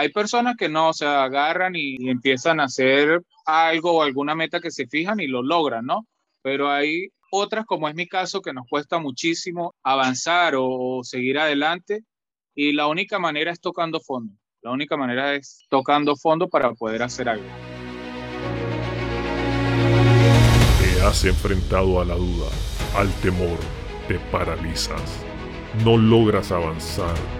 hay personas que no, se agarran y, empiezan a hacer algo o alguna meta que se fijan y lo logran, ¿no? Pero hay otras, como es mi caso, que nos cuesta muchísimo avanzar o seguir adelante y la única manera es tocando fondo. La única manera es tocando fondo para poder hacer algo. Te has enfrentado a la duda, al temor, te paralizas. No logras avanzar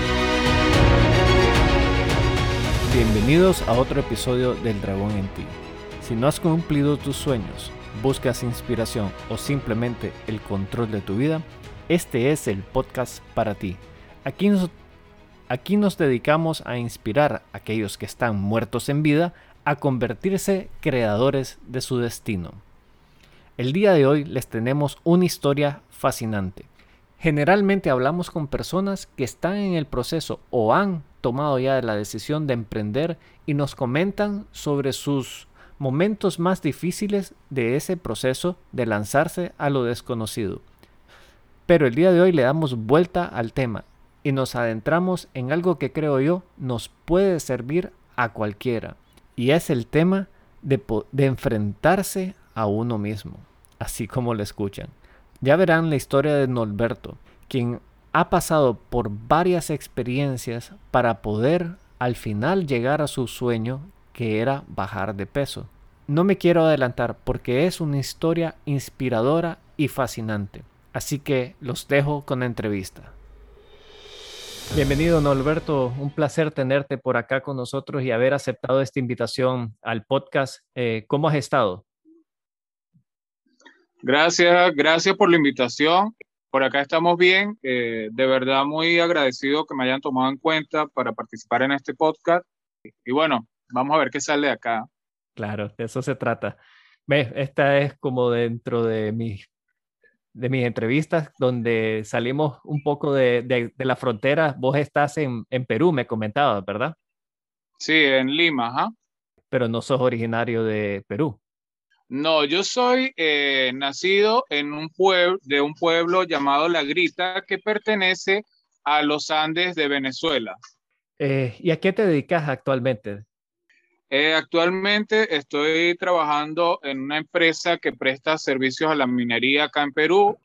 Bienvenidos a otro episodio del Dragón en ti. Si no has cumplido tus sueños, buscas inspiración o simplemente el control de tu vida, este es el podcast para ti. Aquí nos, aquí nos dedicamos a inspirar a aquellos que están muertos en vida a convertirse creadores de su destino. El día de hoy les tenemos una historia fascinante. Generalmente hablamos con personas que están en el proceso o han tomado ya la decisión de emprender y nos comentan sobre sus momentos más difíciles de ese proceso de lanzarse a lo desconocido. Pero el día de hoy le damos vuelta al tema y nos adentramos en algo que creo yo nos puede servir a cualquiera y es el tema de, de enfrentarse a uno mismo, así como lo escuchan. Ya verán la historia de Norberto, quien ha pasado por varias experiencias para poder al final llegar a su sueño que era bajar de peso. No me quiero adelantar porque es una historia inspiradora y fascinante. Así que los dejo con la entrevista. Bienvenido, Norberto. Un placer tenerte por acá con nosotros y haber aceptado esta invitación al podcast. Eh, ¿Cómo has estado? Gracias, gracias por la invitación. Por acá estamos bien. Eh, de verdad muy agradecido que me hayan tomado en cuenta para participar en este podcast. Y bueno, vamos a ver qué sale de acá. Claro, de eso se trata. ¿Ves? Esta es como dentro de mis, de mis entrevistas donde salimos un poco de, de, la frontera. Vos estás en, en Perú, me comentabas, ¿verdad? Sí, en Lima, ajá. Pero no sos originario de Perú. No, yo soy eh, nacido en un pueblo, de un pueblo llamado La Grita que pertenece a los Andes de Venezuela. Eh, ¿Y a qué te dedicas actualmente? Eh, actualmente estoy trabajando en una empresa que presta servicios a la minería acá en Perú.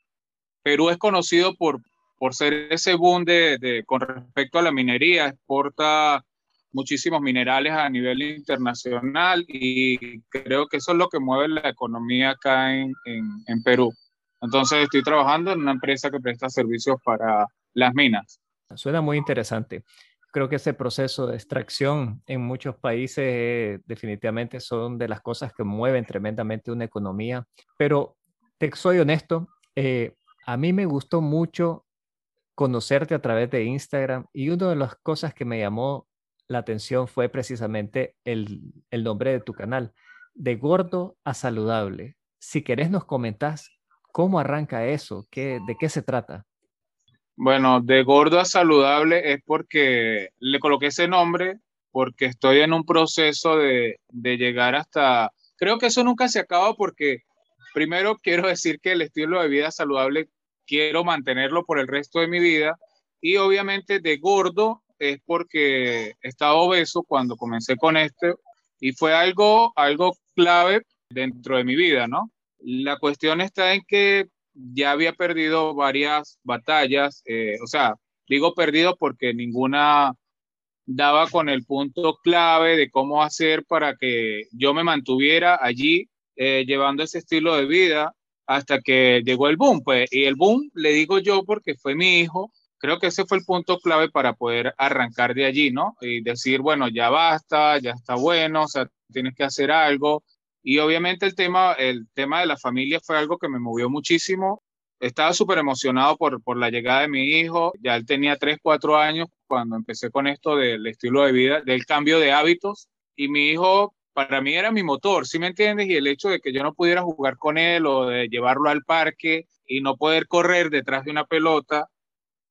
Perú es conocido por, por ser ese boom de, con respecto a la minería, exporta muchísimos minerales a nivel internacional y creo que eso es lo que mueve la economía acá en, en, Perú. Entonces estoy trabajando en una empresa que presta servicios para las minas. Suena muy interesante. Creo que ese proceso de extracción en muchos países eh, definitivamente son de las cosas que mueven tremendamente una economía. Pero te soy honesto, eh, a mí me gustó mucho conocerte a través de Instagram y una de las cosas que me llamó la atención fue precisamente el, nombre de tu canal, de gordo a saludable. Si querés nos comentás cómo arranca eso, ¿Qué, de qué se trata. Bueno, de gordo a saludable es porque le coloqué ese nombre porque estoy en un proceso de, de llegar hasta, creo que eso nunca se acaba porque primero quiero decir que el estilo de vida saludable quiero mantenerlo por el resto de mi vida y obviamente de gordo es porque estaba obeso cuando comencé con este y fue algo, algo clave dentro de mi vida, ¿no? La cuestión está en que ya había perdido varias batallas, eh, o sea, digo perdido porque ninguna daba con el punto clave de cómo hacer para que yo me mantuviera allí eh, llevando ese estilo de vida hasta que llegó el boom, pues, y el boom le digo yo porque fue mi hijo creo que ese fue el punto clave para poder arrancar de allí, ¿no? Y decir, bueno, ya basta, ya está bueno, o sea, tienes que hacer algo. Y obviamente el tema, el tema de la familia fue algo que me movió muchísimo. Estaba súper emocionado por, por la llegada de mi hijo. Ya él tenía 3, 4 años cuando empecé con esto del estilo de vida, del cambio de hábitos. Y mi hijo para mí era mi motor, ¿sí me entiendes? Y el hecho de que yo no pudiera jugar con él o de llevarlo al parque y no poder correr detrás de una pelota,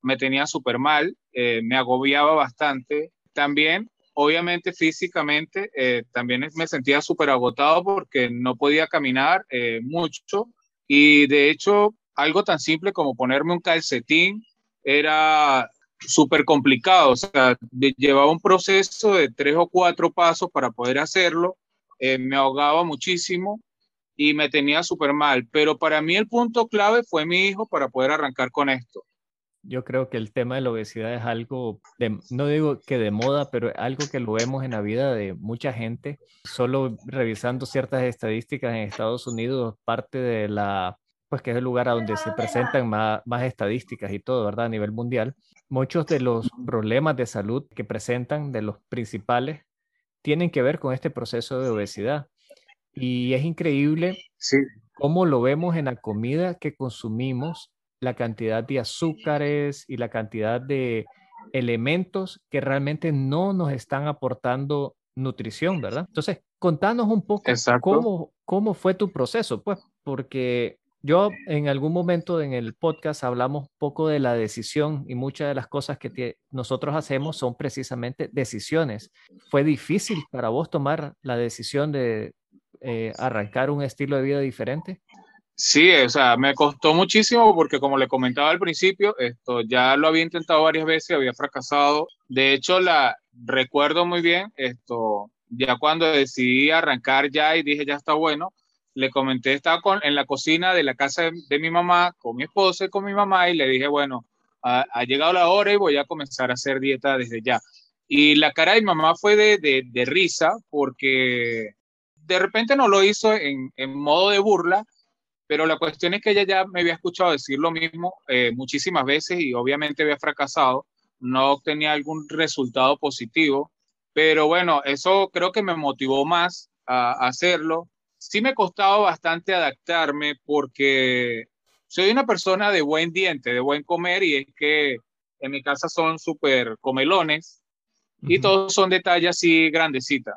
me tenía súper mal, eh, me agobiaba bastante. También, obviamente físicamente, eh, también me sentía súper agotado porque no podía caminar eh, mucho y de hecho algo tan simple como ponerme un calcetín era súper complicado, o sea, llevaba un proceso de tres o cuatro pasos para poder hacerlo, eh, me ahogaba muchísimo y me tenía súper mal, pero para mí el punto clave fue mi hijo para poder arrancar con esto. Yo creo que el tema de la obesidad es algo, de, no digo que de moda, pero algo que lo vemos en la vida de mucha gente. Solo revisando ciertas estadísticas en Estados Unidos, parte de la pues que es el lugar a donde se presentan más, más, estadísticas y todo, ¿verdad? A nivel mundial. Muchos de los problemas de salud que presentan, de los principales, tienen que ver con este proceso de obesidad. Y es increíble sí. cómo lo vemos en la comida que consumimos, la cantidad de azúcares y la cantidad de elementos que realmente no nos están aportando nutrición, ¿verdad? Entonces, contanos un poco cómo, cómo fue tu proceso, pues, porque yo en algún momento en el podcast hablamos poco de la decisión y muchas de las cosas que nosotros hacemos son precisamente decisiones. ¿Fue difícil para vos tomar la decisión de eh, arrancar un estilo de vida diferente? Sí, o sea, me costó muchísimo porque como le comentaba al principio, esto ya lo había intentado varias veces, había fracasado. De hecho, la recuerdo muy bien esto ya cuando decidí arrancar ya y dije ya está bueno, le comenté, estaba con, en la cocina de la casa de, mi mamá, con mi esposa y con mi mamá, y le dije, bueno, ha, llegado la hora y voy a comenzar a hacer dieta desde ya. Y la cara de mi mamá fue de, de, risa, porque de repente no lo hizo en, en, modo de burla, pero la cuestión es que ella ya me había escuchado decir lo mismo eh, muchísimas veces y obviamente había fracasado, no obtenía algún resultado positivo, pero bueno, eso creo que me motivó más a hacerlo sí me costaba bastante adaptarme porque soy una persona de buen diente, de buen comer y es que en mi casa son súper comelones y todos son de talla así grandecita.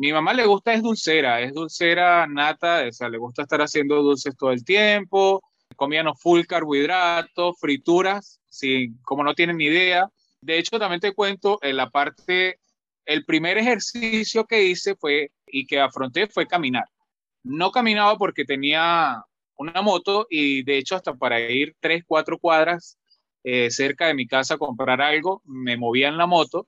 Mi mamá le gusta es dulcera, es dulcera nata, o le gusta estar haciendo dulces todo el tiempo, comían full carbohidratos, frituras, sí, como no tienen ni idea. De hecho, también te cuento, en la parte, el primer ejercicio que hice fue y que afronté fue caminar. No caminaba porque tenía una moto y de hecho hasta para ir tres, cuatro cuadras eh, cerca de mi casa a comprar algo, me movía en la moto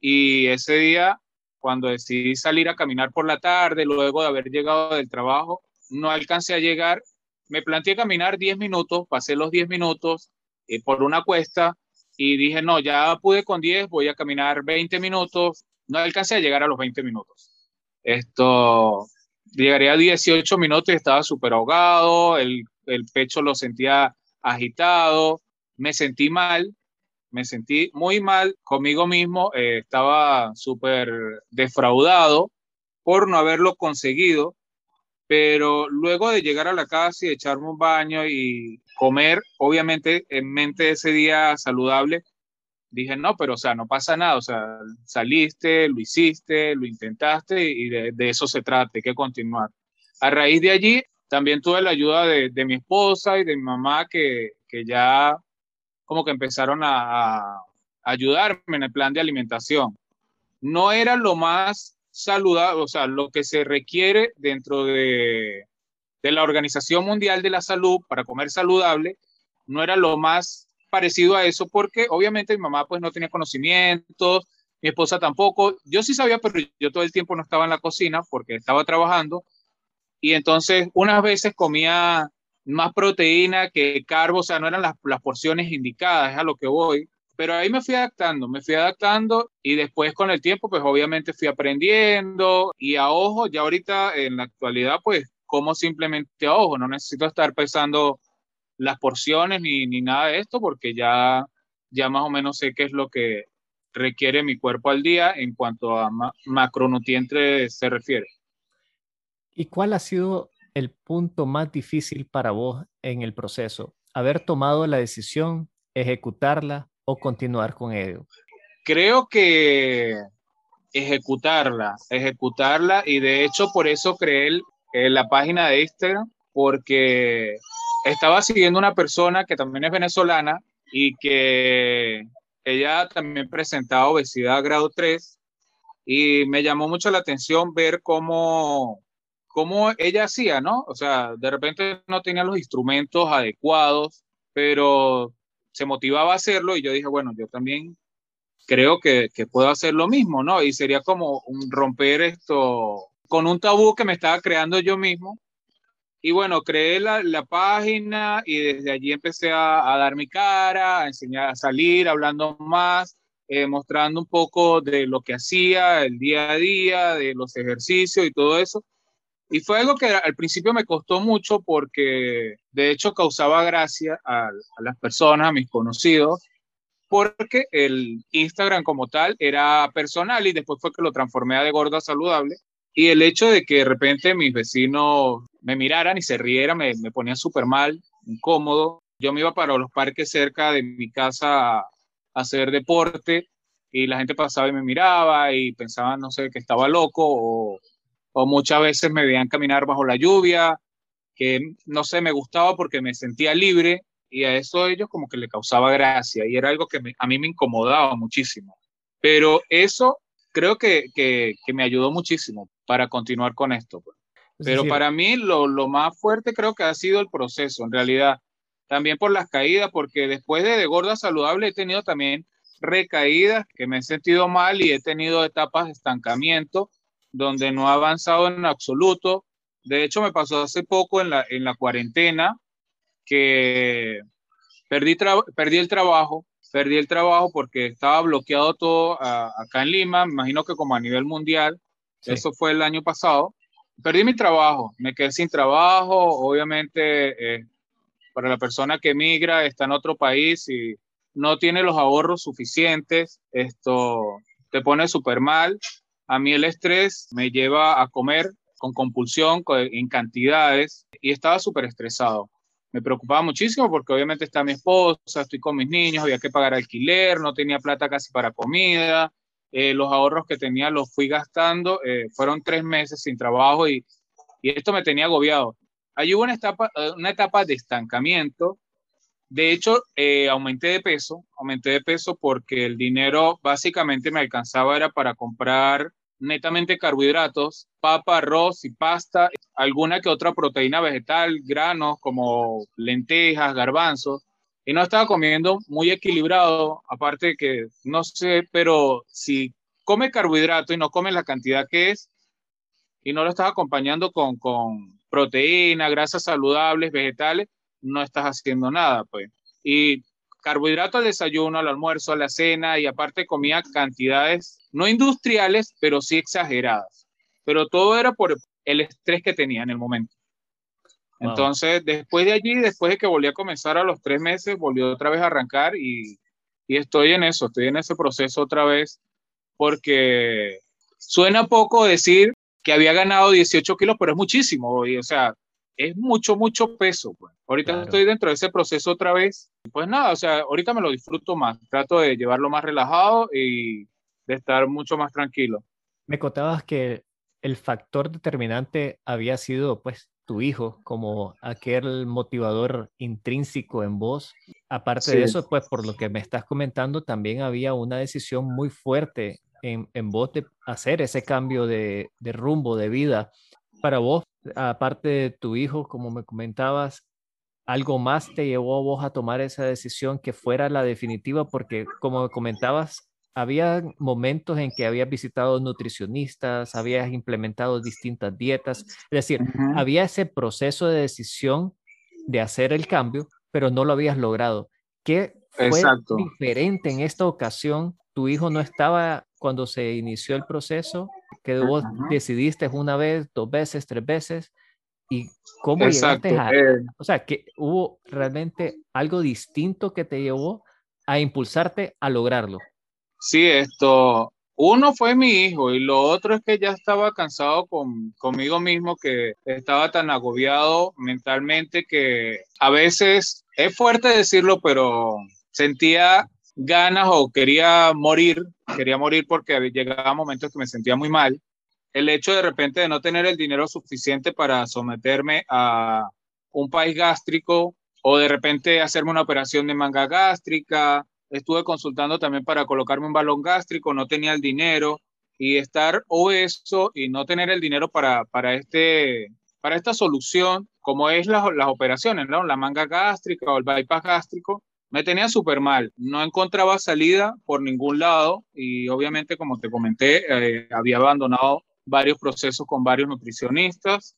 y ese día, cuando decidí salir a caminar por la tarde, luego de haber llegado del trabajo, no alcancé a llegar, me planteé caminar 10 minutos, pasé los 10 minutos eh, por una cuesta y dije, no, ya pude con 10, voy a caminar 20 minutos, no alcancé a llegar a los 20 minutos. Esto, llegaría a 18 minutos y estaba súper ahogado, el, el, pecho lo sentía agitado, me sentí mal, me sentí muy mal conmigo mismo, eh, estaba súper defraudado por no haberlo conseguido, pero luego de llegar a la casa y echarme un baño y comer, obviamente en mente ese día saludable, dije, no, pero o sea, no pasa nada, o sea, saliste, lo hiciste, lo intentaste y de, eso se trata, hay que continuar. A raíz de allí, también tuve la ayuda de, de mi esposa y de mi mamá que, que ya como que empezaron a, ayudarme en el plan de alimentación. No era lo más saludable, o sea, lo que se requiere dentro de, de la Organización Mundial de la Salud para comer saludable, no era lo más parecido a eso porque obviamente mi mamá pues no tenía conocimientos, mi esposa tampoco, yo sí sabía, pero yo todo el tiempo no estaba en la cocina porque estaba trabajando y entonces unas veces comía más proteína que carbo, o sea, no eran las, las porciones indicadas, es a lo que voy. Pero ahí me fui adaptando, me fui adaptando y después con el tiempo, pues obviamente fui aprendiendo y a ojo, ya ahorita en la actualidad, pues como simplemente a ojo, no necesito estar pensando las porciones ni, ni nada de esto porque ya, ya más o menos sé qué es lo que requiere mi cuerpo al día en cuanto a macronutrientes se refiere. ¿Y cuál ha sido el punto más difícil para vos en el proceso? ¿Haber tomado la decisión, ejecutarla o continuar con ello? Creo que ejecutarla, ejecutarla y de hecho por eso creé la página de Instagram porque estaba siguiendo una persona que también es venezolana y que ella también presentaba obesidad grado 3 y me llamó mucho la atención ver cómo, cómo ella hacía, ¿no? O sea, de repente no tenía los instrumentos adecuados, pero se motivaba a hacerlo y yo dije, bueno, yo también creo que, que puedo hacer lo mismo, ¿no? Y sería como un romper esto con un tabú que me estaba creando yo mismo y bueno, creé la, la, página y desde allí empecé a, a, dar mi cara, a enseñar a salir, hablando más, eh, mostrando un poco de lo que hacía el día a día, de los ejercicios y todo eso. Y fue algo que al principio me costó mucho porque de hecho causaba gracia a, las personas, a mis conocidos, porque el Instagram como tal era personal y después fue que lo transformé a de gorda saludable. Y el hecho de que de repente mis vecinos me miraran y se rieran me, me ponía súper mal, incómodo. Yo me iba para los parques cerca de mi casa a, hacer deporte y la gente pasaba y me miraba y pensaba, no sé, que estaba loco o, o muchas veces me veían caminar bajo la lluvia, que no sé, me gustaba porque me sentía libre y a eso ellos como que le causaba gracia y era algo que a mí me incomodaba muchísimo. Pero eso creo que, que, que me ayudó muchísimo para continuar con esto. Pues. Pero para mí lo, lo, más fuerte creo que ha sido el proceso, en realidad. También por las caídas, porque después de, de gorda saludable he tenido también recaídas, que me he sentido mal y he tenido etapas de estancamiento, donde no he avanzado en absoluto. De hecho, me pasó hace poco en la, en la cuarentena que perdí, perdí el trabajo, perdí el trabajo porque estaba bloqueado todo a, acá en Lima, me imagino que como a nivel mundial, sí. eso fue el año pasado. Perdí mi trabajo, me quedé sin trabajo, obviamente eh, para la persona que emigra, está en otro país y no tiene los ahorros suficientes, esto te pone súper mal. A mí el estrés me lleva a comer con compulsión, en cantidades, y estaba súper estresado me preocupaba muchísimo porque obviamente está mi esposa, estoy con mis niños, había que pagar alquiler, no tenía plata casi para comida, eh, los ahorros que tenía los fui gastando, eh, fueron tres meses sin trabajo y, y, esto me tenía agobiado. Ahí hubo una etapa, eh, una etapa de estancamiento, de hecho eh, aumenté de peso, aumenté de peso porque el dinero básicamente me alcanzaba era para comprar netamente carbohidratos, papa, arroz y pasta, alguna que otra proteína vegetal, granos como lentejas, garbanzos, y no estaba comiendo muy equilibrado, aparte que no sé, pero si come carbohidrato y no come la cantidad que es, y no lo estás acompañando con, con proteína, grasas saludables, vegetales, no estás haciendo nada, pues. Y carbohidrato al desayuno, al almuerzo, a la cena, y aparte comía cantidades no industriales, pero sí exageradas. Pero todo era por el estrés que tenía en el momento. Wow. Entonces, después de allí, después de que volví a comenzar a los tres meses, volvió otra vez a arrancar y, y estoy en eso, estoy en ese proceso otra vez, porque suena poco decir que había ganado 18 kilos, pero es muchísimo, y, o sea, es mucho, mucho peso. Pues. Ahorita claro. estoy dentro de ese proceso otra vez. Pues nada, o sea, ahorita me lo disfruto más, trato de llevarlo más relajado y de estar mucho más tranquilo. Me contabas que el factor determinante había sido pues tu hijo como aquel motivador intrínseco en vos. Aparte sí. de eso, pues por lo que me estás comentando, también había una decisión muy fuerte en, en vos de hacer ese cambio de, de rumbo de vida. Para vos, aparte de tu hijo, como me comentabas, algo más te llevó a vos a tomar esa decisión que fuera la definitiva, porque como me comentabas, había momentos en que habías visitado nutricionistas, habías implementado distintas dietas, es decir, uh -huh. había ese proceso de decisión de hacer el cambio, pero no lo habías logrado. ¿Qué fue Exacto. diferente en esta ocasión? Tu hijo no estaba cuando se inició el proceso, que vos -huh. decidiste una vez, dos veces, tres veces, y cómo Exacto. llegaste a... Eh... O sea, que hubo realmente algo distinto que te llevó a impulsarte a lograrlo. Sí, esto, uno fue mi hijo y lo otro es que ya estaba cansado con, conmigo mismo, que estaba tan agobiado mentalmente que a veces, es fuerte decirlo, pero sentía ganas o quería morir quería morir porque llegaba momentos que me sentía muy mal. El hecho de repente de no tener el dinero suficiente para someterme a un país gástrico o de repente hacerme una operación de manga gástrica. Estuve consultando también para colocarme un balón gástrico, no tenía el dinero y estar obeso y no tener el dinero para, para, este, para esta solución, como es las operaciones, ¿no? la manga gástrica o el bypass gástrico, me tenía súper mal. No encontraba salida por ningún lado y obviamente, como te comenté, eh, había abandonado varios procesos con varios nutricionistas.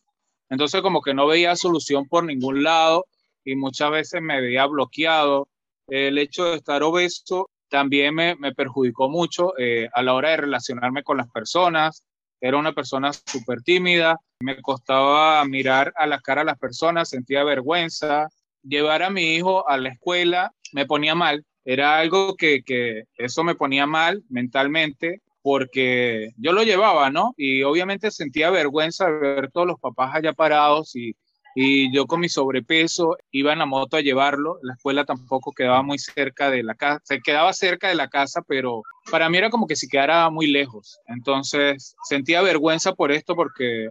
Entonces, como que no veía solución por ningún lado y muchas veces me veía bloqueado. El hecho de estar obeso también me, me perjudicó mucho eh, a la hora de relacionarme con las personas. Era una persona súper tímida, me costaba mirar a la cara a las personas, sentía vergüenza. Llevar a mi hijo a la escuela me ponía mal, era algo que, que eso me ponía mal mentalmente porque yo lo llevaba, ¿no? Y obviamente sentía vergüenza de ver todos los papás allá parados y, y yo con mi sobrepeso iba en la moto a llevarlo. La escuela tampoco quedaba muy cerca de la casa, se quedaba cerca de la casa, pero para mí era como que si quedara muy lejos. Entonces sentía vergüenza por esto porque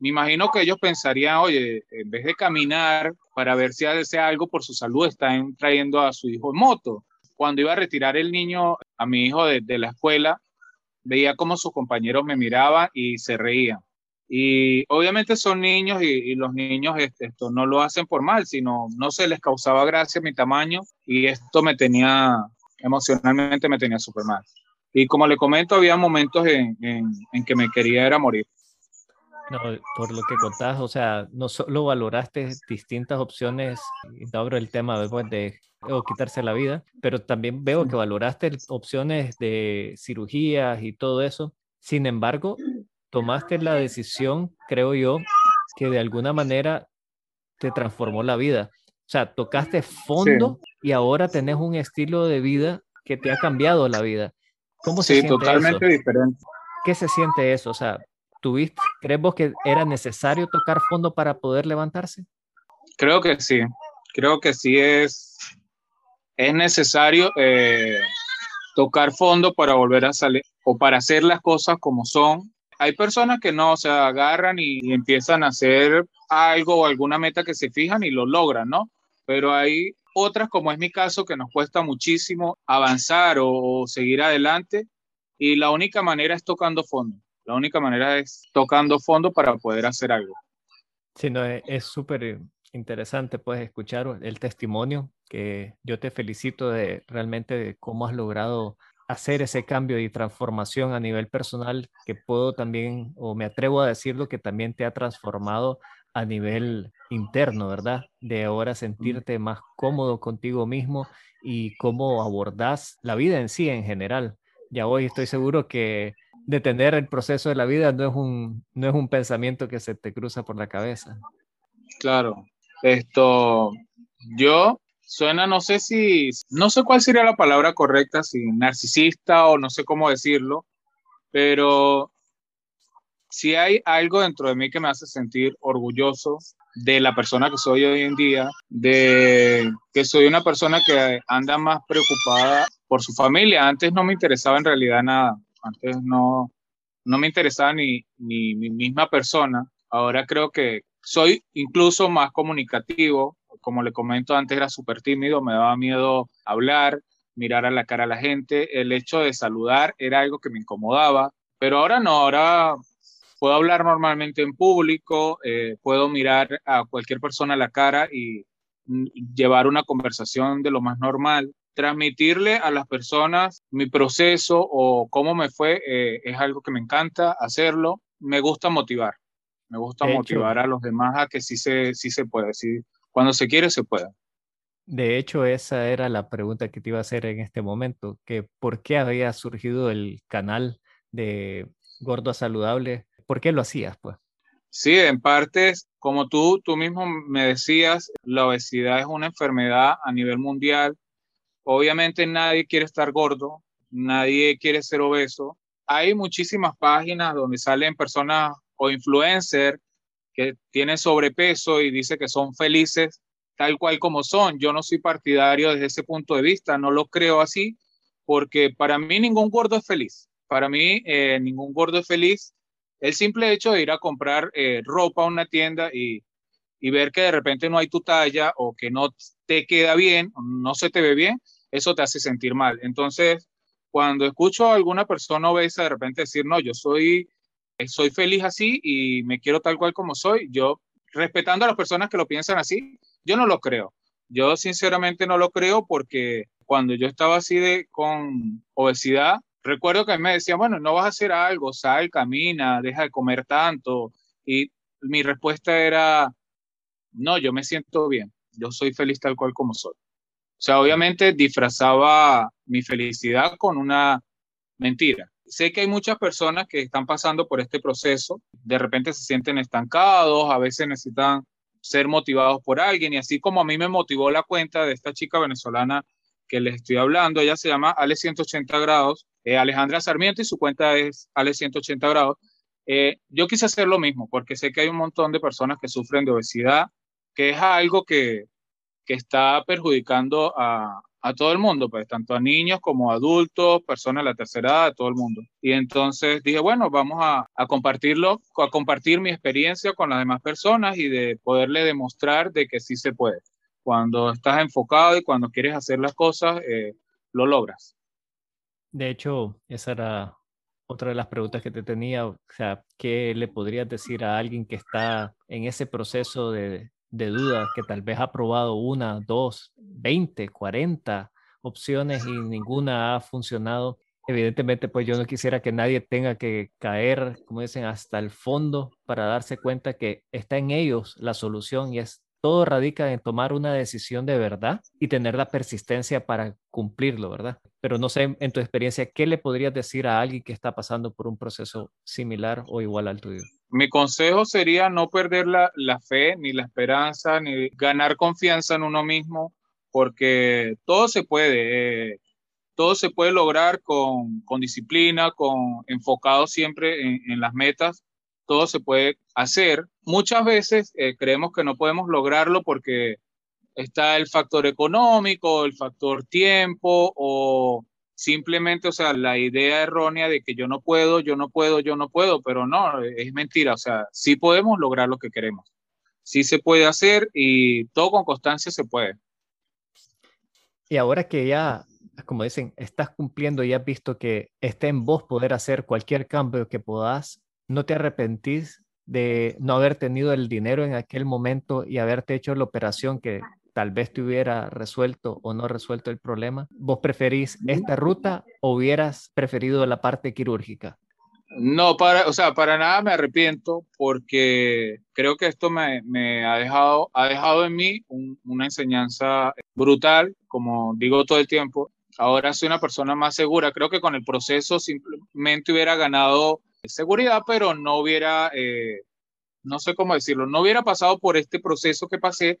me imagino que ellos pensarían, oye, en vez de caminar para ver si hace algo por su salud, están trayendo a su hijo en moto. Cuando iba a retirar el niño, a mi hijo de, la escuela, veía como sus compañeros me miraban y se reían. Y obviamente son niños y, los niños este, esto no lo hacen por mal, sino no se les causaba gracia mi tamaño y esto me tenía, emocionalmente me tenía súper mal. Y como le comento, había momentos en, en, que me quería era morir. No, por lo que contás, o sea, no solo valoraste distintas opciones, y abro el tema después de o quitarse la vida, pero también veo que valoraste opciones de cirugías y todo eso. Sin embargo, tomaste la decisión, creo yo, que de alguna manera te transformó la vida. O sea, tocaste fondo y ahora tenés un estilo de vida que te ha cambiado la vida. ¿Cómo se sí, totalmente diferente. ¿Qué se siente eso? O sea, ¿tuviste, crees vos que era necesario tocar fondo para poder levantarse? Creo que sí. Creo que sí es, es necesario eh, tocar fondo para volver a salir o para hacer las cosas como son hay personas que no, se agarran y, empiezan a hacer algo o alguna meta que se fijan y lo logran, ¿no? Pero hay otras, como es mi caso, que nos cuesta muchísimo avanzar o, seguir adelante y la única manera es tocando fondo. La única manera es tocando fondo para poder hacer algo. Sí, no, es súper interesante pues escuchar el testimonio que yo te felicito de realmente de cómo has logrado hacer ese cambio y transformación a nivel personal que puedo también, o me atrevo a decirlo, que también te ha transformado a nivel interno, ¿verdad? De ahora sentirte más cómodo contigo mismo y cómo abordas la vida en sí en general. Ya hoy estoy seguro que detener el proceso de la vida no es un, no es un pensamiento que se te cruza por la cabeza. Claro, esto, yo suena, no sé si, no sé cuál sería la palabra correcta, si narcisista o no sé cómo decirlo, pero si hay algo dentro de mí que me hace sentir orgulloso de la persona que soy hoy en día, de que soy una persona que anda más preocupada por su familia. Antes no me interesaba en realidad nada, antes no, no me interesaba ni, ni mi misma persona. Ahora creo que soy incluso más comunicativo, como le comento antes, era súper tímido, me daba miedo hablar, mirar a la cara a la gente. El hecho de saludar era algo que me incomodaba, pero ahora no, ahora puedo hablar normalmente en público, eh, puedo mirar a cualquier persona a la cara y llevar una conversación de lo más normal. Transmitirle a las personas mi proceso o cómo me fue eh, es algo que me encanta hacerlo. Me gusta motivar. Me gusta motivar a los demás a que sí se, sí se puede. Sí, cuando se quiere, se puede. De hecho, esa era la pregunta que te iba a hacer en este momento, que por qué había surgido el canal de Gordo Saludable, ¿por qué lo hacías, pues? Sí, en parte, como tú, tú mismo me decías, la obesidad es una enfermedad a nivel mundial. Obviamente nadie quiere estar gordo, nadie quiere ser obeso. Hay muchísimas páginas donde salen personas o influencers que tienen sobrepeso y dice que son felices tal cual como son. Yo no soy partidario desde ese punto de vista, no lo creo así, porque para mí ningún gordo es feliz. Para mí eh, ningún gordo es feliz. El simple hecho de ir a comprar eh, ropa a una tienda y, y ver que de repente no hay tu talla o que no te queda bien, no se te ve bien, eso te hace sentir mal. Entonces, cuando escucho a alguna persona obesa de repente decir, no, yo soy, soy feliz así y me quiero tal cual como soy, yo respetando a las personas que lo piensan así, yo no lo creo. Yo sinceramente no lo creo porque cuando yo estaba así de con obesidad, recuerdo que me decían, bueno, no vas a hacer algo, sal, camina, deja de comer tanto. Y mi respuesta era, no, yo me siento bien, yo soy feliz tal cual como soy. O sea, obviamente disfrazaba mi felicidad con una mentira. Sé que hay muchas personas que están pasando por este proceso, de repente se sienten estancados, a veces necesitan ser motivados por alguien y así como a mí me motivó la cuenta de esta chica venezolana que les estoy hablando, ella se llama Ale 180 grados, eh, Alejandra Sarmiento y su cuenta es Ale 180 grados. Eh, yo quise hacer lo mismo porque sé que hay un montón de personas que sufren de obesidad, que es algo que que está perjudicando a, a todo el mundo, pues tanto a niños como a adultos, personas de la tercera edad, a todo el mundo. Y entonces dije, bueno, vamos a, compartirlo, a compartir mi experiencia con las demás personas y de poderle demostrar de que sí se puede. Cuando estás enfocado y cuando quieres hacer las cosas, eh, lo logras. De hecho, esa era otra de las preguntas que te tenía, o sea, ¿qué le podrías decir a alguien que está en ese proceso de, de dudas que tal vez ha probado una, dos, veinte, cuarenta opciones y ninguna ha funcionado. Evidentemente, pues yo no quisiera que nadie tenga que caer, como dicen, hasta el fondo para darse cuenta que está en ellos la solución y es todo radica en tomar una decisión de verdad y tener la persistencia para cumplirlo, ¿verdad? Pero no sé, en tu experiencia, ¿qué le podrías decir a alguien que está pasando por un proceso similar o igual al tuyo? Mi consejo sería no perder la, la fe, ni la esperanza, ni ganar confianza en uno mismo, porque todo se puede. Eh, todo se puede lograr con, con disciplina, con enfocado siempre en, las metas todo se puede hacer. Muchas veces eh, creemos que no podemos lograrlo porque está el factor económico, el factor tiempo o simplemente, o sea, la idea errónea de que yo no puedo, yo no puedo, yo no puedo, pero no, es mentira, o sea, sí podemos lograr lo que queremos. Sí se puede hacer y todo con constancia se puede. Y ahora que ya, como dicen, estás cumpliendo y has visto que está en vos poder hacer cualquier cambio que puedas, no te arrepentís de no haber tenido el dinero en aquel momento y haberte hecho la operación que tal vez te hubiera resuelto o no resuelto el problema? ¿Vos preferís esta ruta o hubieras preferido la parte quirúrgica? No, para, o sea, para nada me arrepiento porque creo que esto me, me ha, dejado, ha dejado en mí una enseñanza brutal, como digo todo el tiempo. Ahora soy una persona más segura. Creo que con el proceso simplemente hubiera ganado seguridad, pero no hubiera, eh, no sé cómo decirlo, no hubiera pasado por este proceso que pasé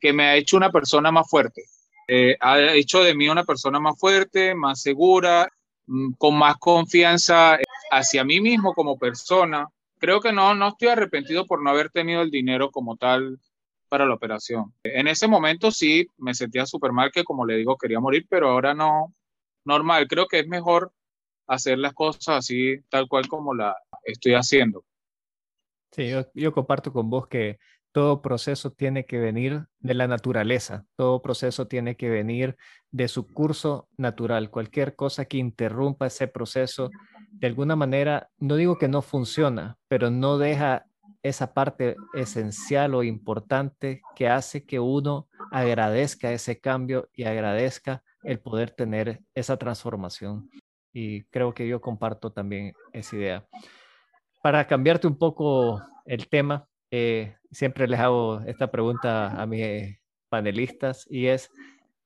que me ha hecho una persona más fuerte. Eh, ha hecho de mí una persona más fuerte, más segura, mm, con más confianza hacia mí mismo como persona. Creo que no, no estoy arrepentido por no haber tenido el dinero como tal para la operación. En ese momento sí me sentía súper mal, que como le digo, quería morir, pero ahora no, normal. Creo que es mejor hacer las cosas así, tal cual como la estoy haciendo. Sí, yo, comparto con vos que todo proceso tiene que venir de la naturaleza, todo proceso tiene que venir de su curso natural. Cualquier cosa que interrumpa ese proceso, de alguna manera, no digo que no funciona, pero no deja esa parte esencial o importante que hace que uno agradezca ese cambio y agradezca el poder tener esa transformación y creo que yo comparto también esa idea. Para cambiarte un poco el tema, eh, siempre les hago esta pregunta a mis panelistas y es,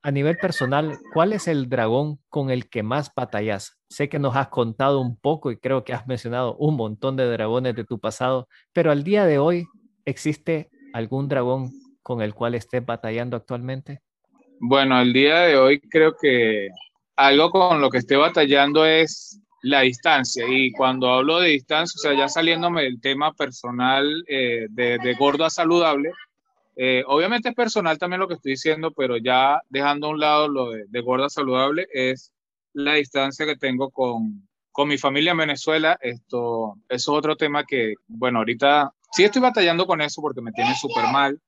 a nivel personal, ¿cuál es el dragón con el que más batallas? Sé que nos has contado un poco y creo que has mencionado un montón de dragones de tu pasado, pero al día de hoy, ¿existe algún dragón con el cual estés batallando actualmente? Bueno, al día de hoy creo que algo con lo que estoy batallando es la distancia. Y cuando hablo de distancia, o sea, ya saliéndome del tema personal eh, de, gordo a saludable, eh, obviamente es personal también lo que estoy diciendo, pero ya dejando a un lado lo de, de gordo a saludable, es la distancia que tengo con, con mi familia en Venezuela. Esto, eso es otro tema que, bueno, ahorita sí estoy batallando con eso porque me tiene súper mal.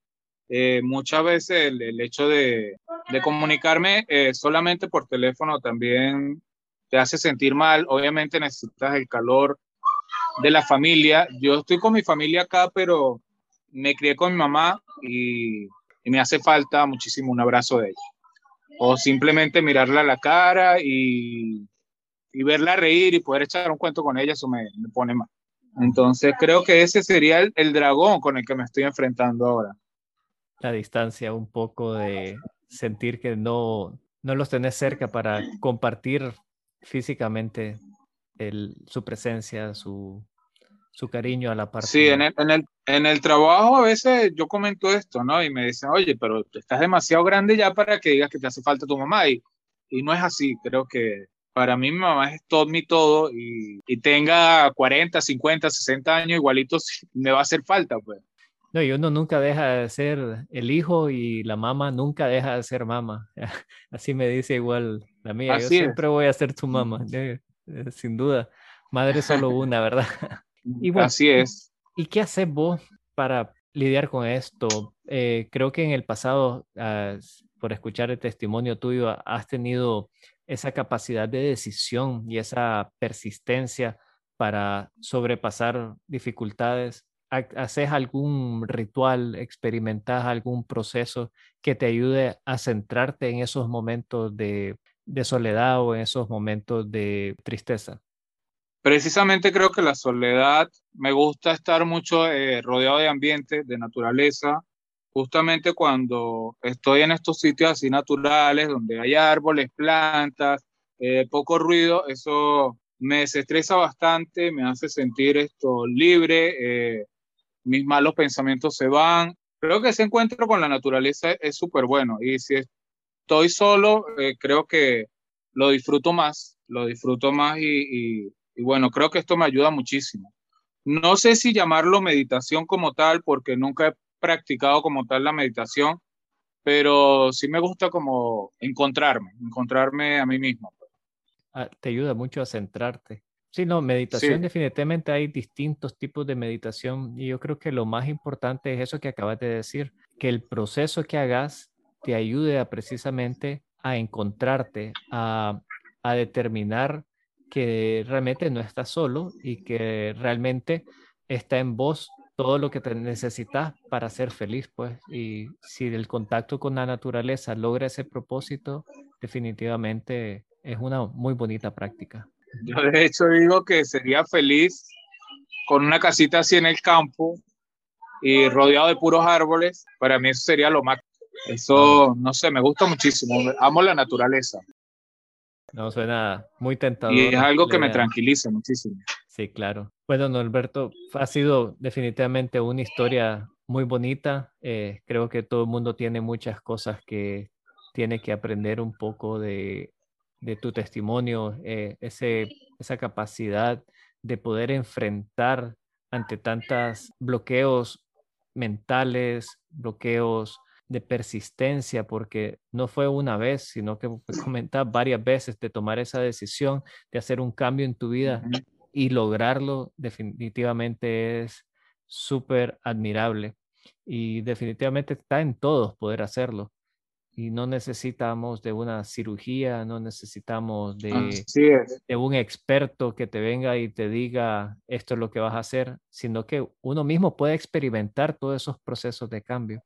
Eh, muchas veces el, hecho de, de comunicarme solamente por teléfono también te hace sentir mal. Obviamente necesitas el calor de la familia. Yo estoy con mi familia acá, pero me crié con mi mamá y, y me hace falta muchísimo un abrazo de ella. O simplemente mirarla a la cara y, y verla reír y poder echar un cuento con ella, eso me, me pone mal. Entonces creo que ese sería el, el, dragón con el que me estoy enfrentando ahora. La distancia, un poco de sentir que no, no los tenés cerca para compartir físicamente el, su presencia, su, su cariño a la parte. Sí, en el, en, el, en el trabajo a veces yo comento esto, ¿no? Y me dicen, oye, pero estás demasiado grande ya para que digas que te hace falta tu mamá. Y, y no es así, creo que para mí mi mamá es todo mi todo y, y tenga 40, 50, 60 años, igualito me va a hacer falta, pues. No, y uno nunca deja de ser el hijo y la mamá nunca deja de ser mamá. Así me dice igual la mía. Así Yo siempre voy a ser tu mamá, eh, sin duda. Madre solo una, ¿verdad? Y bueno, Así es. ¿Y qué haces vos para lidiar con esto? Eh, creo que en el pasado, uh, por escuchar el testimonio tuyo, has tenido esa capacidad de decisión y esa persistencia para sobrepasar dificultades. ¿Haces algún ritual, experimentas algún proceso que te ayude a centrarte en esos momentos de, soledad o en esos momentos de tristeza? Precisamente creo que la soledad, me gusta estar mucho eh, rodeado de ambiente, de naturaleza, justamente cuando estoy en estos sitios así naturales, donde hay árboles, plantas, eh, poco ruido, eso me desestresa bastante, me hace sentir esto libre, eh, mis malos pensamientos se van. Creo que ese encuentro con la naturaleza es súper bueno y si estoy solo, eh, creo que lo disfruto más, lo disfruto más y, bueno, creo que esto me ayuda muchísimo. No sé si llamarlo meditación como tal, porque nunca he practicado como tal la meditación, pero sí me gusta como encontrarme, encontrarme a mí mismo. Ah, te ayuda mucho a centrarte. Sí, no, meditación sí. definitivamente hay distintos tipos de meditación y yo creo que lo más importante es eso que acabas de decir, que el proceso que hagas te ayude a precisamente a encontrarte, a, a determinar que realmente no estás solo y que realmente está en vos todo lo que te necesitas para ser feliz, pues. Y si el contacto con la naturaleza logra ese propósito, definitivamente es una muy bonita práctica. Yo de hecho digo que sería feliz con una casita así en el campo y rodeado de puros árboles. Para mí eso sería lo más. Eso, no sé, me gusta muchísimo. Amo la naturaleza. No, suena muy tentador. Y es algo que me tranquiliza muchísimo. Sí, claro. Bueno, Norberto, ha sido definitivamente una historia muy bonita. Eh, creo que todo el mundo tiene muchas cosas que tiene que aprender un poco de, de tu testimonio, eh, ese, esa capacidad de poder enfrentar ante tantos bloqueos mentales, bloqueos de persistencia, porque no fue una vez, sino que comentas varias veces de tomar esa decisión, de hacer un cambio en tu vida y lograrlo definitivamente es súper admirable y definitivamente está en todos poder hacerlo. Y no necesitamos de una cirugía, no necesitamos de, de un experto que te venga y te diga esto es lo que vas a hacer, sino que uno mismo puede experimentar todos esos procesos de cambio.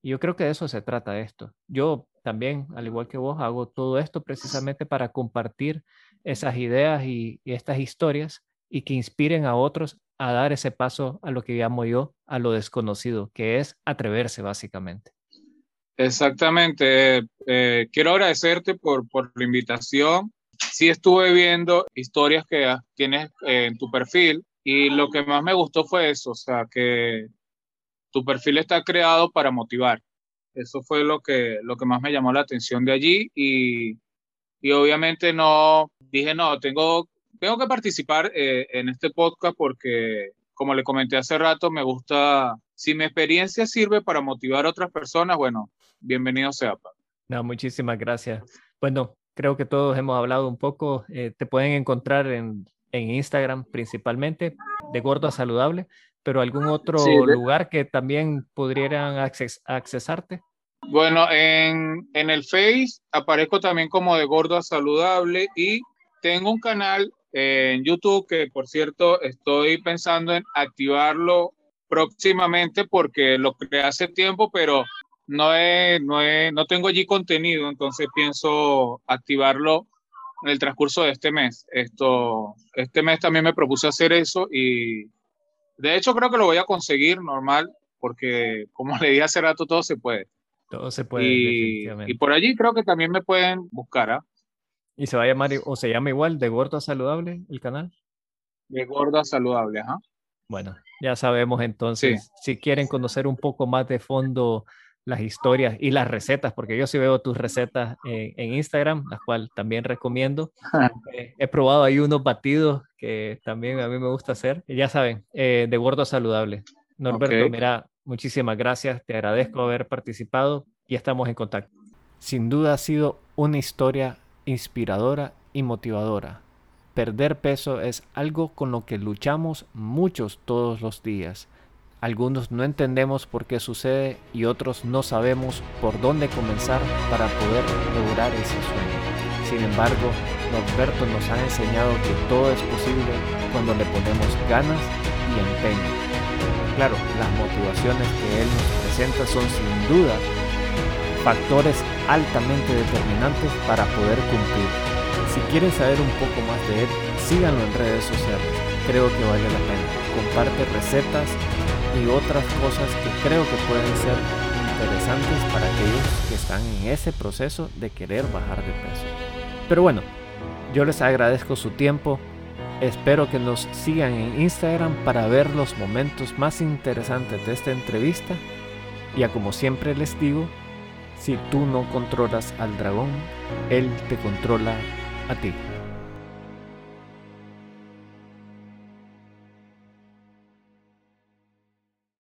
Y yo creo que de eso se trata esto. Yo también, al igual que vos, hago todo esto precisamente para compartir esas ideas y, y estas historias y que inspiren a otros a dar ese paso a lo que llamo yo, a lo desconocido, que es atreverse básicamente. Exactamente. Eh, quiero agradecerte por, por la invitación. Sí estuve viendo historias que tienes eh, en tu perfil y lo que más me gustó fue eso, o sea, que tu perfil está creado para motivar. Eso fue lo que, lo que más me llamó la atención de allí y, y obviamente no, dije, no, tengo, tengo que participar eh, en este podcast porque, como le comenté hace rato, me gusta, si mi experiencia sirve para motivar a otras personas, bueno, bienvenido sea. No, muchísimas gracias. Bueno, creo que todos hemos hablado un poco. Eh, te pueden encontrar en, en, Instagram principalmente, de Gordo a Saludable, pero algún otro lugar que también pudieran accesarte. Bueno, en, en el Face aparezco también como de Gordo a Saludable y tengo un canal en YouTube que, por cierto, estoy pensando en activarlo próximamente porque lo creé hace tiempo, pero no, no, no tengo allí contenido, entonces pienso activarlo en el transcurso de este mes. Esto, este mes también me propuse hacer eso y de hecho creo que lo voy a conseguir normal porque como le dije hace rato, todo se puede. Todo se puede. Y, y por allí creo que también me pueden buscar. ¿ah? ¿Y se va a llamar o se llama igual de Gordo Saludable el canal? De Gordo Saludable, ajá. Bueno, ya sabemos entonces, si quieren conocer un poco más de fondo las historias y las recetas, porque yo sí veo tus recetas en, Instagram, las cuales también recomiendo. Eh, he probado ahí unos batidos que también a mí me gusta hacer. ya saben, eh, de gordo saludable. Norberto, mira, muchísimas gracias, te agradezco haber participado y estamos en contacto. Sin duda ha sido una historia inspiradora y motivadora. Perder peso es algo con lo que luchamos muchos todos los días algunos no entendemos por qué sucede y otros no sabemos por dónde comenzar para poder lograr ese sueño. Sin embargo, Norberto nos ha enseñado que todo es posible cuando le ponemos ganas y empeño. Claro, las motivaciones que él nos presenta son sin duda factores altamente determinantes para poder cumplir. Si quieren saber un poco más de él, síganlo en redes sociales. Creo que vale la pena. Comparte recetas y otras cosas que creo que pueden ser interesantes para aquellos que están en ese proceso de querer bajar de peso. Pero bueno, yo les agradezco su tiempo. Espero que nos sigan en Instagram para ver los momentos más interesantes de esta entrevista. Y como siempre les digo, si tú no controlas al dragón, él te controla a ti.